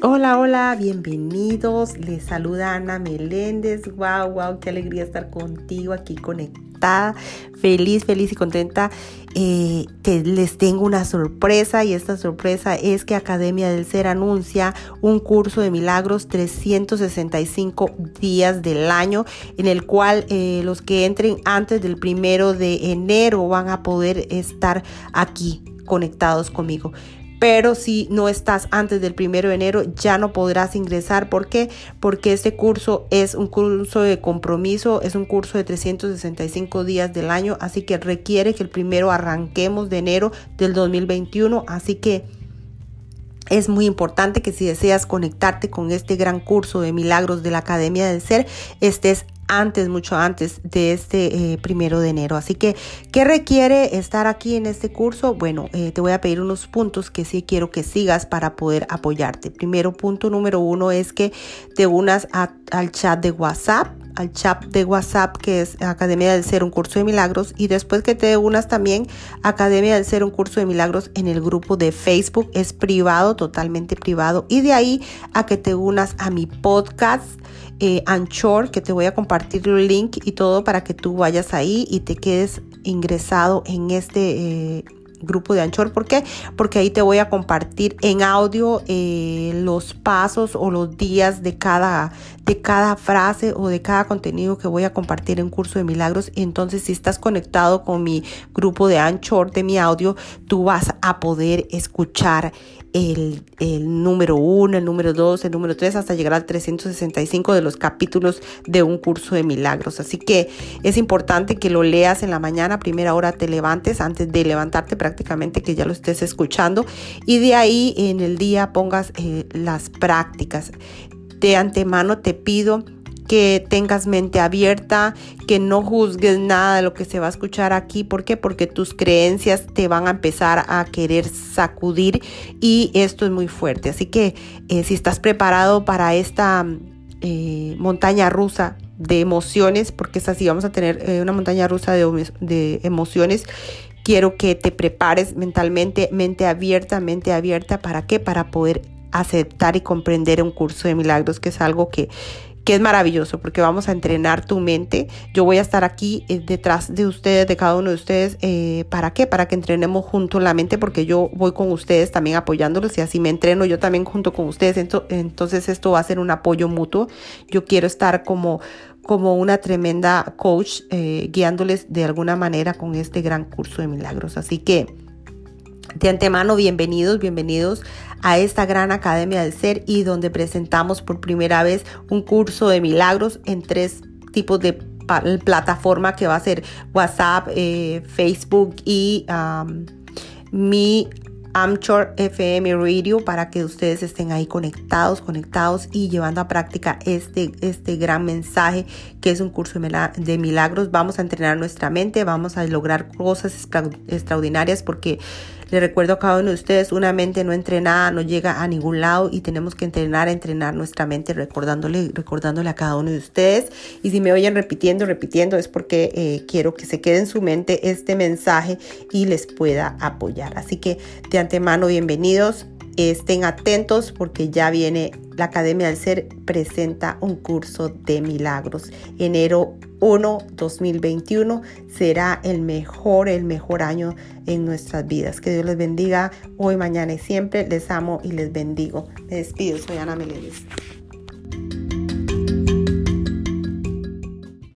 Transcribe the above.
Hola, hola, bienvenidos. Les saluda Ana Meléndez. Wow, wow, qué alegría estar contigo aquí conectada. Feliz, feliz y contenta. Eh, les tengo una sorpresa y esta sorpresa es que Academia del Ser anuncia un curso de milagros 365 días del año en el cual eh, los que entren antes del primero de enero van a poder estar aquí conectados conmigo pero si no estás antes del primero de enero ya no podrás ingresar. ¿Por qué? Porque este curso es un curso de compromiso, es un curso de 365 días del año, así que requiere que el primero arranquemos de enero del 2021, así que... Es muy importante que si deseas conectarte con este gran curso de milagros de la Academia del Ser, estés antes, mucho antes de este eh, primero de enero. Así que, ¿qué requiere estar aquí en este curso? Bueno, eh, te voy a pedir unos puntos que sí quiero que sigas para poder apoyarte. Primero, punto número uno es que te unas al chat de WhatsApp al chat de WhatsApp que es Academia del Ser, un curso de milagros. Y después que te unas también Academia del Ser, un curso de milagros en el grupo de Facebook. Es privado, totalmente privado. Y de ahí a que te unas a mi podcast eh, Anchor, que te voy a compartir el link y todo para que tú vayas ahí y te quedes ingresado en este... Eh, grupo de Anchor. ¿Por qué? Porque ahí te voy a compartir en audio eh, los pasos o los días de cada, de cada frase o de cada contenido que voy a compartir en Curso de Milagros. Entonces, si estás conectado con mi grupo de Anchor, de mi audio, tú vas a poder escuchar el, número 1, el número 2, el número 3, hasta llegar al 365 de los capítulos de un curso de milagros. Así que es importante que lo leas en la mañana, primera hora te levantes, antes de levantarte prácticamente que ya lo estés escuchando y de ahí en el día pongas eh, las prácticas. De antemano te pido que tengas mente abierta, que no juzgues nada de lo que se va a escuchar aquí. ¿Por qué? Porque tus creencias te van a empezar a querer sacudir y esto es muy fuerte. Así que eh, si estás preparado para esta eh, montaña rusa de emociones, porque es así, vamos a tener eh, una montaña rusa de, de emociones quiero que te prepares mentalmente, mente abierta, mente abierta, ¿para qué? Para poder aceptar y comprender un curso de milagros, que es algo que que es maravilloso porque vamos a entrenar tu mente. Yo voy a estar aquí eh, detrás de ustedes, de cada uno de ustedes. Eh, ¿Para qué? Para que entrenemos juntos la mente porque yo voy con ustedes también apoyándolos y así me entreno yo también junto con ustedes. Entonces esto va a ser un apoyo mutuo. Yo quiero estar como como una tremenda coach eh, guiándoles de alguna manera con este gran curso de milagros. Así que de antemano, bienvenidos, bienvenidos a esta gran Academia del Ser y donde presentamos por primera vez un curso de milagros en tres tipos de plataforma que va a ser WhatsApp, eh, Facebook y mi Amchor FM Radio para que ustedes estén ahí conectados, conectados y llevando a práctica este, este gran mensaje que es un curso de milagros. Vamos a entrenar nuestra mente, vamos a lograr cosas extraordinarias porque le recuerdo a cada uno de ustedes, una mente no entrenada no llega a ningún lado y tenemos que entrenar, entrenar nuestra mente recordándole, recordándole a cada uno de ustedes. Y si me oyen repitiendo, repitiendo, es porque eh, quiero que se quede en su mente este mensaje y les pueda apoyar. Así que de antemano, bienvenidos. Estén atentos porque ya viene la Academia del Ser presenta un curso de milagros. Enero 1 2021 será el mejor, el mejor año en nuestras vidas. Que Dios les bendiga hoy, mañana y siempre. Les amo y les bendigo. Me despido, soy Ana Meléndez.